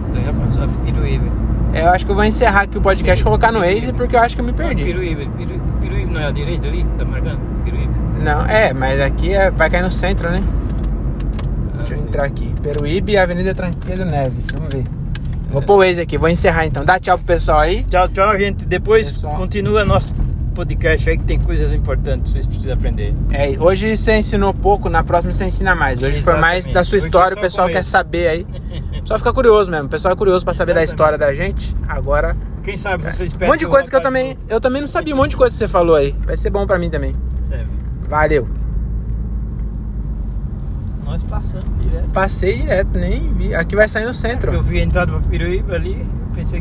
Então já passou a Piruíbe. Eu acho que eu vou encerrar aqui o podcast colocar no Waze porque eu acho que eu me perdi. Piruíbe, Piru- Piruíbe não é a direita ali? Tá marcando? Piruíbe. Não, é, mas aqui é, vai cair no centro, né? Ah, Deixa eu sim. Entrar aqui. Peruíbe Avenida Tranquilo Neves. Vamos ver. Vou pôr o Waze aqui, vou encerrar então. Dá tchau pro pessoal aí. Tchau, tchau, gente. Depois Pessoal. continua nosso podcast aí que tem coisas importantes que vocês precisam aprender. É, hoje você ensinou pouco, na próxima você ensina mais. Hoje foi mais Exatamente. da sua história, o só pessoal quer saber aí. Só fica curioso mesmo. O pessoal é curioso pra saber da Exatamente. história da gente. Agora, Quem sabe vocês um monte de coisa que eu também, eu também não sabia, um monte de coisa que você falou aí. Vai ser bom pra mim também. É, Valeu. nós passamos direto. Passei direto, nem vi. Aqui vai sair no centro. Eu vi a entrada pra Piruíbe ali, pensei